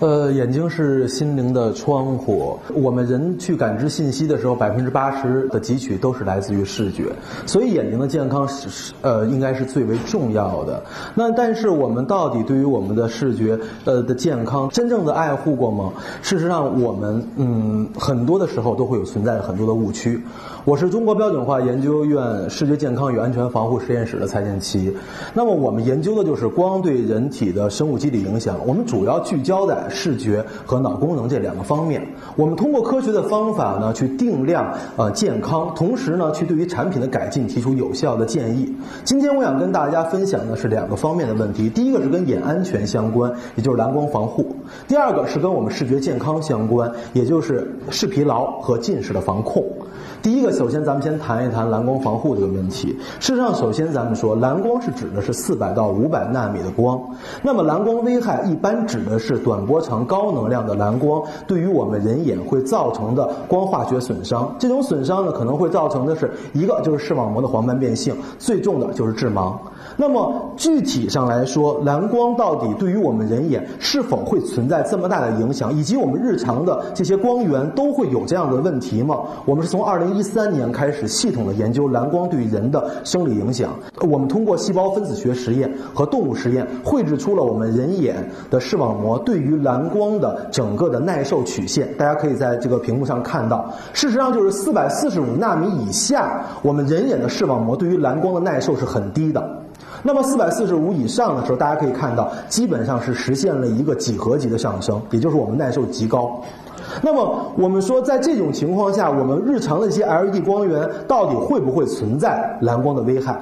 呃，眼睛是心灵的窗户。我们人去感知信息的时候，百分之八十的汲取都是来自于视觉，所以眼睛的健康是呃应该是最为重要的。那但是我们到底对于我们的视觉呃的健康真正的爱护过吗？事实上，我们嗯很多的时候都会有存在很多的误区。我是中国标准化研究院视觉健康与安全防护实验室的蔡建奇。那么我们研究的就是光对人体的生物机理影响。我们主要聚焦在视觉和脑功能这两个方面。我们通过科学的方法呢，去定量呃健康，同时呢，去对于产品的改进提出有效的建议。今天我想跟大家分享的是两个方面的问题。第一个是跟眼安全相关，也就是蓝光防护；第二个是跟我们视觉健康相关，也就是视疲劳和近视的防控。第一个，首先咱们先谈一谈蓝光防护这个问题。事实上，首先咱们说，蓝光是指的是四百到五百纳米的光。那么，蓝光危害一般指的是短波长高能量的蓝光对于我们人眼会造成的光化学损伤。这种损伤呢，可能会造成的是一个就是视网膜的黄斑变性，最重的就是致盲。那么具体上来说，蓝光到底对于我们人眼是否会存在这么大的影响，以及我们日常的这些光源都会有这样的问题吗？我们是从二零一三年开始系统的研究蓝光对人的生理影响。我们通过细胞分子学实验和动物实验，绘制出了我们人眼的视网膜对于蓝光的整个的耐受曲线。大家可以在这个屏幕上看到，事实上就是四百四十五纳米以下，我们人眼的视网膜对于蓝光的耐受是很低的。那么四百四十五以上的时候，大家可以看到，基本上是实现了一个几何级的上升，也就是我们耐受极高。那么我们说，在这种情况下，我们日常的一些 LED 光源到底会不会存在蓝光的危害？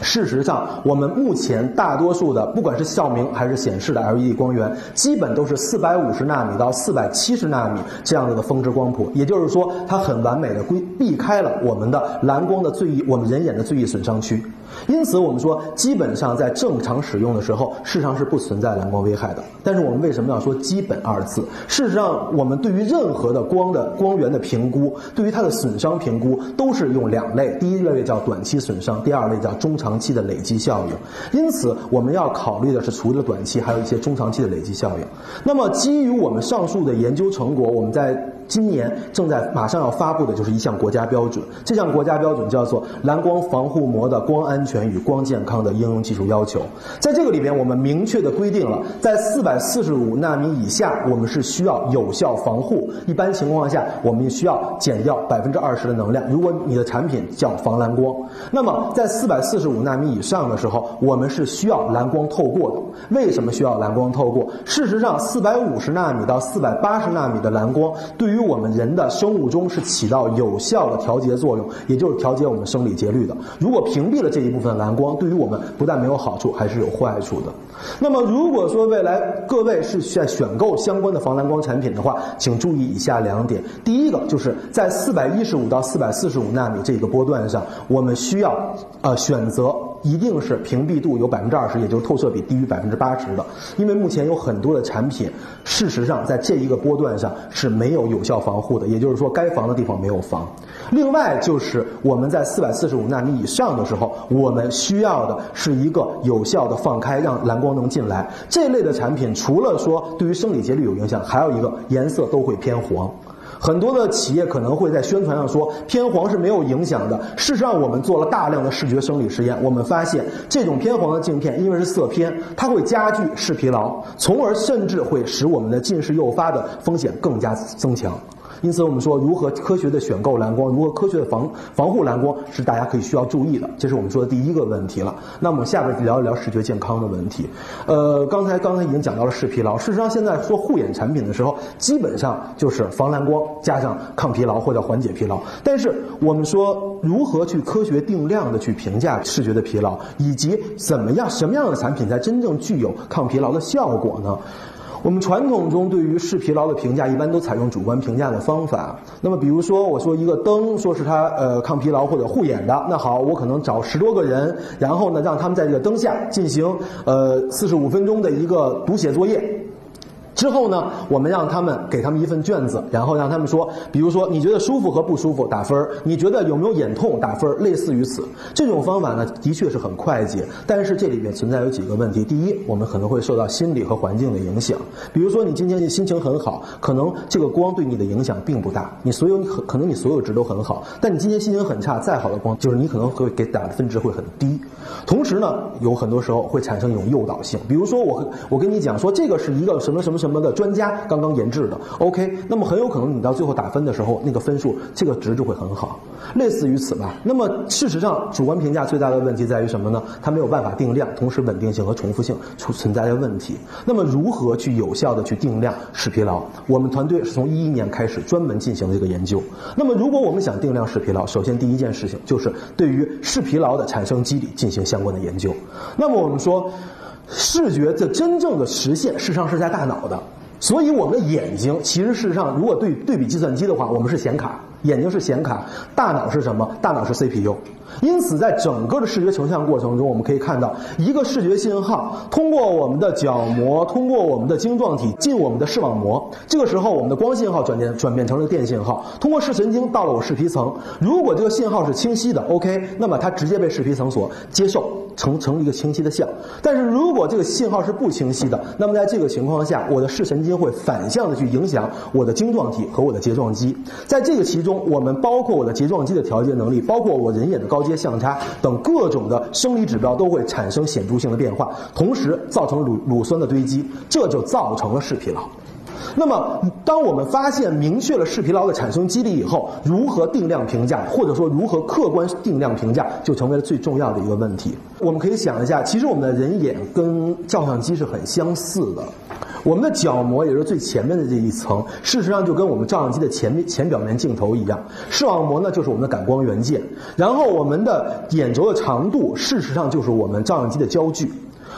事实上，我们目前大多数的，不管是照明还是显示的 LED 光源，基本都是四百五十纳米到四百七十纳米这样子的峰值光谱。也就是说，它很完美的规避开了我们的蓝光的最易我们人眼的最易损伤区。因此，我们说，基本上在正常使用的时候，事实上是不存在蓝光危害的。但是，我们为什么要说“基本”二字？事实上，我们对于任何的光的光源的评估，对于它的损伤评估，都是用两类：第一类叫短期损伤，第二类叫中长。期的累积效应，因此我们要考虑的是除了短期，还有一些中长期的累积效应。那么，基于我们上述的研究成果，我们在。今年正在马上要发布的就是一项国家标准，这项国家标准叫做《蓝光防护膜的光安全与光健康的应用技术要求》。在这个里边，我们明确的规定了，在四百四十五纳米以下，我们是需要有效防护。一般情况下，我们需要减掉百分之二十的能量。如果你的产品叫防蓝光，那么在四百四十五纳米以上的时候，我们是需要蓝光透过的。为什么需要蓝光透过？事实上，四百五十纳米到四百八十纳米的蓝光对于我们人的生物钟是起到有效的调节作用，也就是调节我们生理节律的。如果屏蔽了这一部分蓝光，对于我们不但没有好处，还是有坏处的。那么，如果说未来各位是在选购相关的防蓝光产品的话，请注意以下两点：第一个就是在四百一十五到四百四十五纳米这个波段上，我们需要呃选择。一定是屏蔽度有百分之二十，也就是透射比低于百分之八十的，因为目前有很多的产品，事实上在这一个波段上是没有有效防护的，也就是说该防的地方没有防。另外就是我们在四百四十五纳米以上的时候，我们需要的是一个有效的放开，让蓝光能进来。这类的产品除了说对于生理节律有影响，还有一个颜色都会偏黄。很多的企业可能会在宣传上说偏黄是没有影响的。事实上，我们做了大量的视觉生理实验，我们发现这种偏黄的镜片，因为是色偏，它会加剧视疲劳，从而甚至会使我们的近视诱发的风险更加增强。因此，我们说如何科学的选购蓝光，如何科学的防防护蓝光，是大家可以需要注意的。这是我们说的第一个问题了。那么下边聊一聊视觉健康的问题。呃，刚才刚才已经讲到了视疲劳。事实上，现在做护眼产品的时候，基本上就是防蓝光加上抗疲劳或者缓解疲劳。但是我们说如何去科学定量的去评价视觉的疲劳，以及怎么样什么样的产品才真正具有抗疲劳的效果呢？我们传统中对于视疲劳的评价，一般都采用主观评价的方法。那么，比如说，我说一个灯，说是它呃抗疲劳或者护眼的，那好，我可能找十多个人，然后呢，让他们在这个灯下进行呃四十五分钟的一个读写作业。之后呢，我们让他们给他们一份卷子，然后让他们说，比如说你觉得舒服和不舒服打分，你觉得有没有眼痛打分，类似于此。这种方法呢，的确是很快捷，但是这里面存在有几个问题。第一，我们可能会受到心理和环境的影响，比如说你今天心情很好，可能这个光对你的影响并不大，你所有你可能你所有值都很好，但你今天心情很差，再好的光就是你可能会给打的分值会很低。同时呢，有很多时候会产生一种诱导性，比如说我我跟你讲说这个是一个什么什么什么么的专家刚刚研制的，OK，那么很有可能你到最后打分的时候，那个分数这个值就会很好，类似于此吧。那么事实上，主观评价最大的问题在于什么呢？它没有办法定量，同时稳定性和重复性存存在的问题。那么如何去有效的去定量视疲劳？我们团队是从一一年开始专门进行这个研究。那么如果我们想定量视疲劳，首先第一件事情就是对于视疲劳的产生机理进行相关的研究。那么我们说，视觉的真正的实现，事实上是在大脑的。所以我们的眼睛其实事实上，如果对对比计算机的话，我们是显卡，眼睛是显卡，大脑是什么？大脑是 CPU。因此，在整个的视觉成像过程中，我们可以看到一个视觉信号通过我们的角膜，通过我们的晶状体进我们的视网膜。这个时候，我们的光信号转变转变成了电信号，通过视神经到了我视皮层。如果这个信号是清晰的，OK，那么它直接被视皮层所接受，成成一个清晰的像。但是如果这个信号是不清晰的，那么在这个情况下，我的视神经会反向的去影响我的晶状体和我的睫状肌。在这个其中，我们包括我的睫状肌的调节能力，包括我人眼的高。阶相差等各种的生理指标都会产生显著性的变化，同时造成乳乳酸的堆积，这就造成了视疲劳。那么，当我们发现明确了视疲劳的产生机理以后，如何定量评价，或者说如何客观定量评价，就成为了最重要的一个问题。我们可以想一下，其实我们的人眼跟照相机是很相似的。我们的角膜也是最前面的这一层，事实上就跟我们照相机的前面前表面镜头一样。视网膜呢就是我们的感光元件，然后我们的眼轴的长度，事实上就是我们照相机的焦距。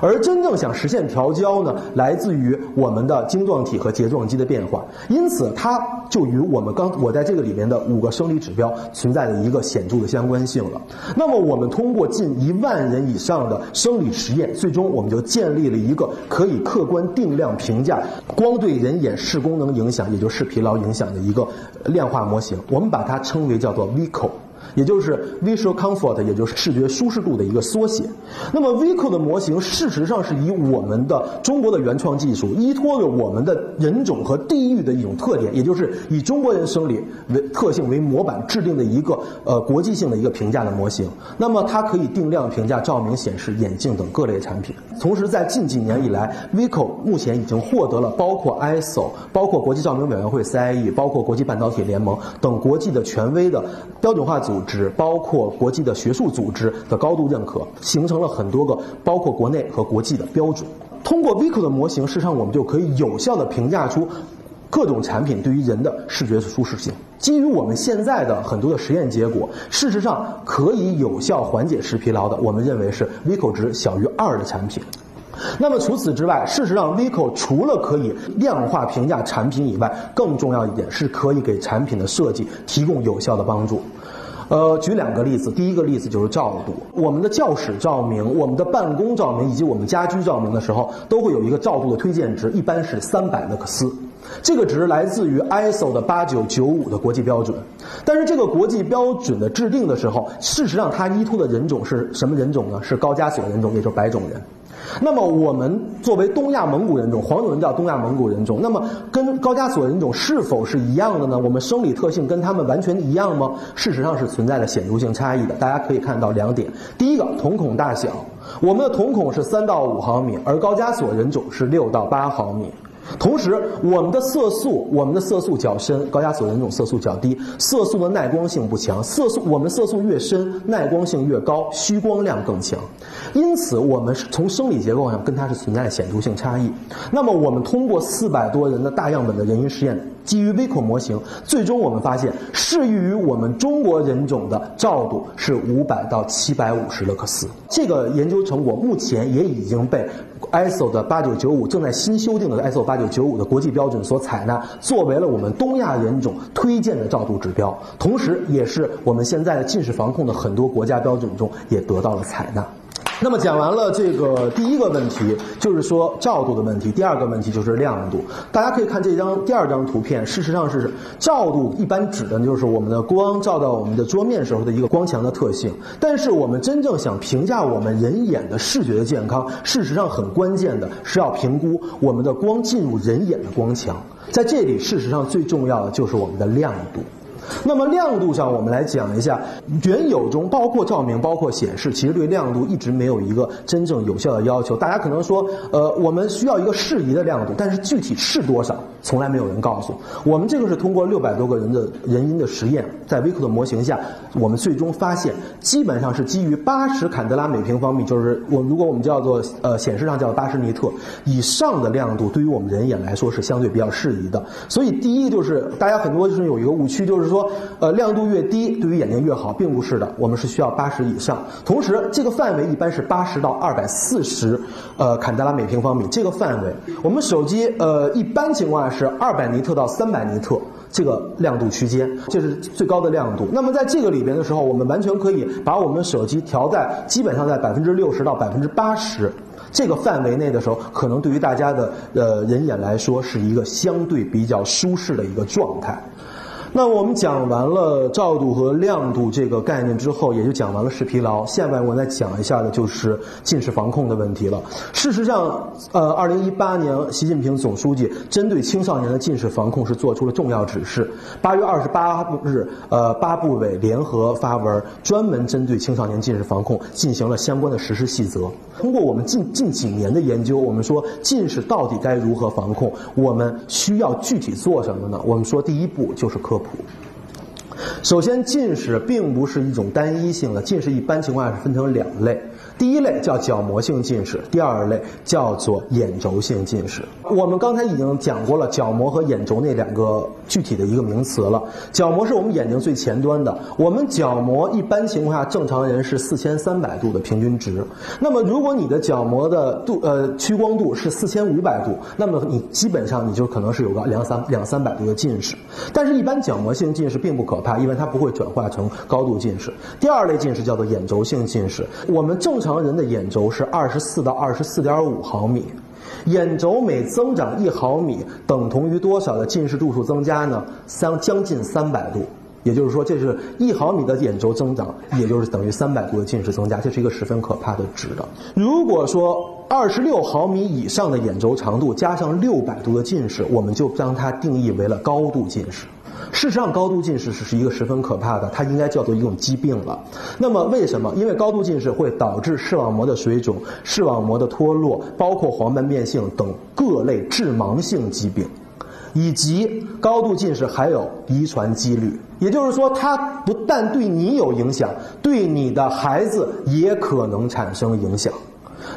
而真正想实现调焦呢，来自于我们的晶状体和睫状肌的变化，因此它就与我们刚我在这个里面的五个生理指标存在的一个显著的相关性了。那么我们通过近一万人以上的生理实验，最终我们就建立了一个可以客观定量评价光对人眼视功能影响，也就是视疲劳影响的一个量化模型。我们把它称为叫做 VCO。也就是 visual comfort，也就是视觉舒适度的一个缩写。那么 VICO 的模型事实上是以我们的中国的原创技术，依托着我们的人种和地域的一种特点，也就是以中国人生理为特性为模板制定的一个呃国际性的一个评价的模型。那么它可以定量评价照明、显示、眼镜等各类产品。同时，在近几年以来，VICO 目前已经获得了包括 ISO、包括国际照明委员会 CIE、包括国际半导体联盟等国际的权威的标准化。组织包括国际的学术组织的高度认可，形成了很多个包括国内和国际的标准。通过 VICO 的模型，事实上我们就可以有效的评价出各种产品对于人的视觉舒适性。基于我们现在的很多的实验结果，事实上可以有效缓解视疲劳的，我们认为是 VICO 值小于二的产品。那么除此之外，事实上，VICO 除了可以量化评价产品以外，更重要一点是可以给产品的设计提供有效的帮助。呃，举两个例子。第一个例子就是照度。我们的教室照明、我们的办公照明以及我们家居照明的时候，都会有一个照度的推荐值，一般是三百勒克斯。这个值来自于 ISO 的八九九五的国际标准。但是这个国际标准的制定的时候，事实上它依托的人种是什么人种呢？是高加索人种，也就是白种人。那么我们作为东亚蒙古人种，黄种人叫东亚蒙古人种，那么跟高加索人种是否是一样的呢？我们生理特性跟他们完全一样吗？事实上是存在着显著性差异的。大家可以看到两点：第一个，瞳孔大小，我们的瞳孔是三到五毫米，而高加索人种是六到八毫米。同时，我们的色素，我们的色素较深，高加索人种色素较低，色素的耐光性不强。色素，我们色素越深，耐光性越高，虚光量更强。因此，我们从生理结构上跟它是存在显著性差异。那么，我们通过四百多人的大样本的人因实验。基于 VICO 模型，最终我们发现，适宜于我们中国人种的照度是五百到七百五十勒克斯。这个研究成果目前也已经被 ISO 的八九九五正在新修订的 ISO 八九九五的国际标准所采纳，作为了我们东亚人种推荐的照度指标，同时也是我们现在的近视防控的很多国家标准中也得到了采纳。那么讲完了这个第一个问题，就是说照度的问题。第二个问题就是亮度。大家可以看这张第二张图片，事实上是照度一般指的就是我们的光照到我们的桌面时候的一个光强的特性。但是我们真正想评价我们人眼的视觉的健康，事实上很关键的是要评估我们的光进入人眼的光强。在这里，事实上最重要的就是我们的亮度。那么亮度上，我们来讲一下，原有中包括照明、包括显示，其实对亮度一直没有一个真正有效的要求。大家可能说，呃，我们需要一个适宜的亮度，但是具体是多少，从来没有人告诉我们。这个是通过六百多个人的人因的实验，在微克的模型下，我们最终发现，基本上是基于八十坎德拉每平方米，就是我如果我们叫做呃显示上叫八十尼特以上的亮度，对于我们人眼来说是相对比较适宜的。所以第一就是大家很多就是有一个误区，就是说。呃，亮度越低，对于眼睛越好，并不是的。我们是需要八十以上。同时，这个范围一般是八十到二百四十，呃，坎德拉每平方米。这个范围，我们手机，呃，一般情况下是二百尼特到三百尼特这个亮度区间，这是最高的亮度。那么在这个里边的时候，我们完全可以把我们手机调在基本上在百分之六十到百分之八十这个范围内的时候，可能对于大家的呃人眼来说是一个相对比较舒适的一个状态。那我们讲完了照度和亮度这个概念之后，也就讲完了视疲劳。下面我再讲一下的就是近视防控的问题了。事实上，呃，二零一八年习近平总书记针对青少年的近视防控是做出了重要指示。八月二十八日，呃，八部委联合发文，专门针对青少年近视防控进行了相关的实施细则。通过我们近近几年的研究，我们说近视到底该如何防控？我们需要具体做什么呢？我们说第一步就是科。首先，近视并不是一种单一性的，近视一般情况下是分成两类。第一类叫角膜性近视，第二类叫做眼轴性近视。我们刚才已经讲过了角膜和眼轴那两个具体的一个名词了。角膜是我们眼睛最前端的，我们角膜一般情况下正常人是四千三百度的平均值。那么如果你的角膜的度呃屈光度是四千五百度，那么你基本上你就可能是有个两三两三百度的近视。但是，一般角膜性近视并不可怕，因为它不会转化成高度近视。第二类近视叫做眼轴性近视，我们正常。常人的眼轴是二十四到二十四点五毫米，眼轴每增长一毫米，等同于多少的近视度数增加呢？三将近三百度，也就是说，这是一毫米的眼轴增长，也就是等于三百度的近视增加，这是一个十分可怕的值的。如果说二十六毫米以上的眼轴长度加上六百度的近视，我们就将它定义为了高度近视。事实上，高度近视是是一个十分可怕的，它应该叫做一种疾病了。那么，为什么？因为高度近视会导致视网膜的水肿、视网膜的脱落，包括黄斑变性等各类致盲性疾病，以及高度近视还有遗传几率。也就是说，它不但对你有影响，对你的孩子也可能产生影响。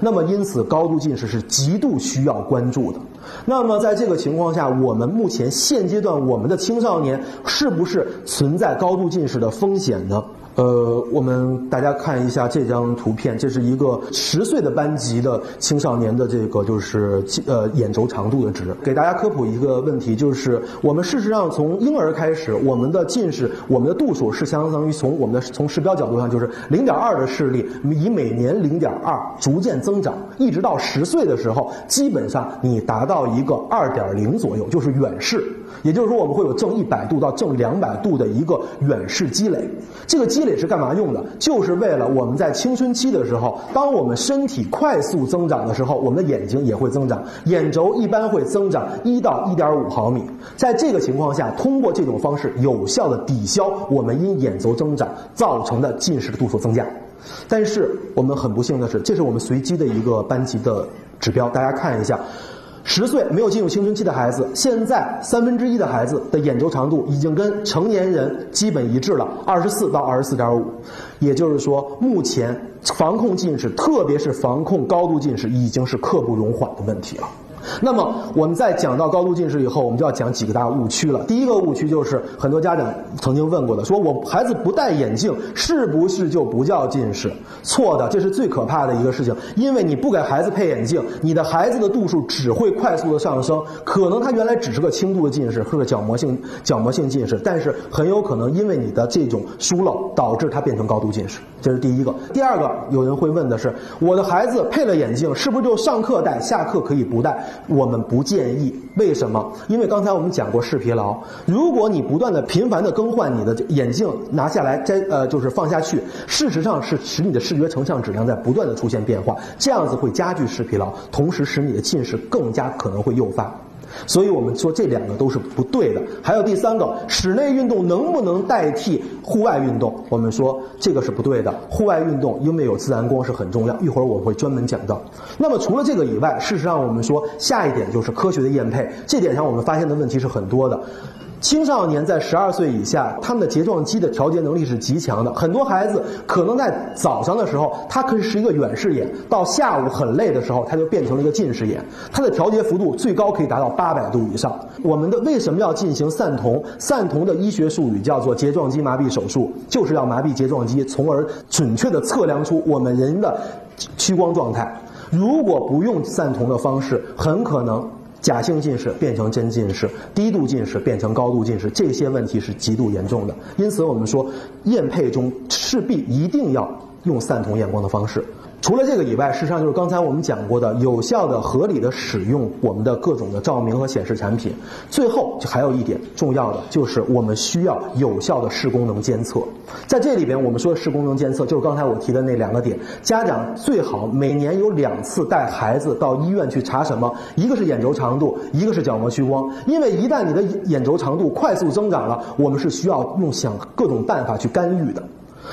那么，因此高度近视是极度需要关注的。那么，在这个情况下，我们目前现阶段我们的青少年是不是存在高度近视的风险呢？呃，我们大家看一下这张图片，这是一个十岁的班级的青少年的这个就是呃眼轴长度的值。给大家科普一个问题，就是我们事实上从婴儿开始，我们的近视，我们的度数是相当于从我们的从视标角度上就是零点二的视力，以每年零点二逐渐增长，一直到十岁的时候，基本上你达到一个二点零左右，就是远视。也就是说，我们会有正一百度到正两百度的一个远视积累。这个积累也是干嘛用的？就是为了我们在青春期的时候，当我们身体快速增长的时候，我们的眼睛也会增长，眼轴一般会增长一到一点五毫米。在这个情况下，通过这种方式有效的抵消我们因眼轴增长造成的近视度数增加。但是我们很不幸的是，这是我们随机的一个班级的指标，大家看一下。十岁没有进入青春期的孩子，现在三分之一的孩子的眼轴长度已经跟成年人基本一致了，二十四到二十四点五，也就是说，目前防控近视，特别是防控高度近视，已经是刻不容缓的问题了。那么我们在讲到高度近视以后，我们就要讲几个大误区了。第一个误区就是很多家长曾经问过的，说我孩子不戴眼镜是不是就不叫近视？错的，这是最可怕的一个事情。因为你不给孩子配眼镜，你的孩子的度数只会快速的上升，可能他原来只是个轻度的近视，或者角膜性角膜性近视，但是很有可能因为你的这种疏漏导致他变成高度近视。这是第一个。第二个，有人会问的是，我的孩子配了眼镜，是不是就上课戴，下课可以不戴？我们不建议，为什么？因为刚才我们讲过视疲劳，如果你不断的频繁的更换你的眼镜，拿下来摘呃就是放下去，事实上是使你的视觉成像质量在不断的出现变化，这样子会加剧视疲劳，同时使你的近视更加可能会诱发。所以我们说这两个都是不对的。还有第三个，室内运动能不能代替户外运动？我们说这个是不对的。户外运动因为有自然光是很重要，一会儿我会专门讲到。那么除了这个以外，事实上我们说下一点就是科学的验配，这点上我们发现的问题是很多的。青少年在十二岁以下，他们的睫状肌的调节能力是极强的。很多孩子可能在早上的时候，他可以是一个远视眼；到下午很累的时候，他就变成了一个近视眼。它的调节幅度最高可以达到八百度以上。我们的为什么要进行散瞳？散瞳的医学术语叫做睫状肌麻痹手术，就是要麻痹睫状肌，从而准确的测量出我们人的屈光状态。如果不用散瞳的方式，很可能。假性近视变成真近视，低度近视变成高度近视，这些问题是极度严重的。因此，我们说验配中势必一定要用散瞳验光的方式。除了这个以外，事实上就是刚才我们讲过的，有效的、合理的使用我们的各种的照明和显示产品。最后就还有一点重要的，就是我们需要有效的视功能监测。在这里边，我们说的视功能监测，就是刚才我提的那两个点。家长最好每年有两次带孩子到医院去查什么？一个是眼轴长度，一个是角膜屈光。因为一旦你的眼轴长度快速增长了，我们是需要用想各种办法去干预的。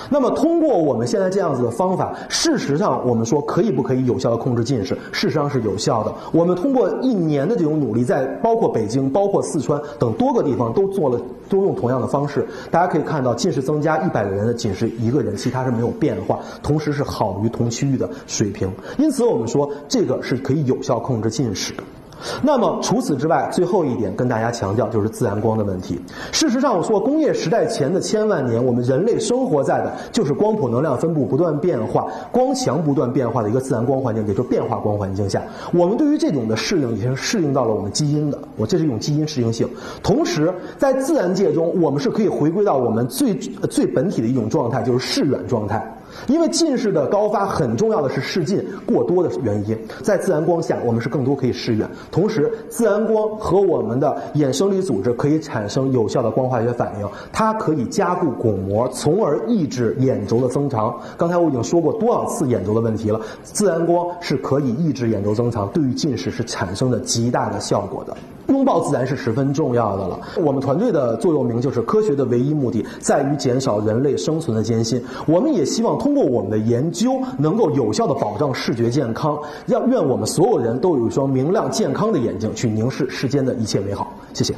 那么，通过我们现在这样子的方法，事实上，我们说可以不可以有效的控制近视？事实上是有效的。我们通过一年的这种努力，在包括北京、包括四川等多个地方都做了，都用同样的方式。大家可以看到，近视增加一百个人的近视一个人，其他是没有变化，同时是好于同区域的水平。因此，我们说这个是可以有效控制近视。那么除此之外，最后一点跟大家强调就是自然光的问题。事实上，我说工业时代前的千万年，我们人类生活在的就是光谱能量分布不断变化、光强不断变化的一个自然光环境，也就是变化光环境下。我们对于这种的适应已经适应到了我们基因的，我这是一种基因适应性。同时，在自然界中，我们是可以回归到我们最最本体的一种状态，就是视远状态。因为近视的高发很重要的是视近过多的原因，在自然光下，我们是更多可以视远。同时，自然光和我们的眼生理组织可以产生有效的光化学反应，它可以加固巩膜，从而抑制眼轴的增长。刚才我已经说过多少次眼轴的问题了，自然光是可以抑制眼轴增长，对于近视是产生了极大的效果的。拥抱自然是十分重要的了。我们团队的座右铭就是科学的唯一目的在于减少人类生存的艰辛。我们也希望通过我们的研究，能够有效的保障视觉健康，让愿我们所有人都有一双明亮健康的眼睛，去凝视世间的一切美好。谢谢。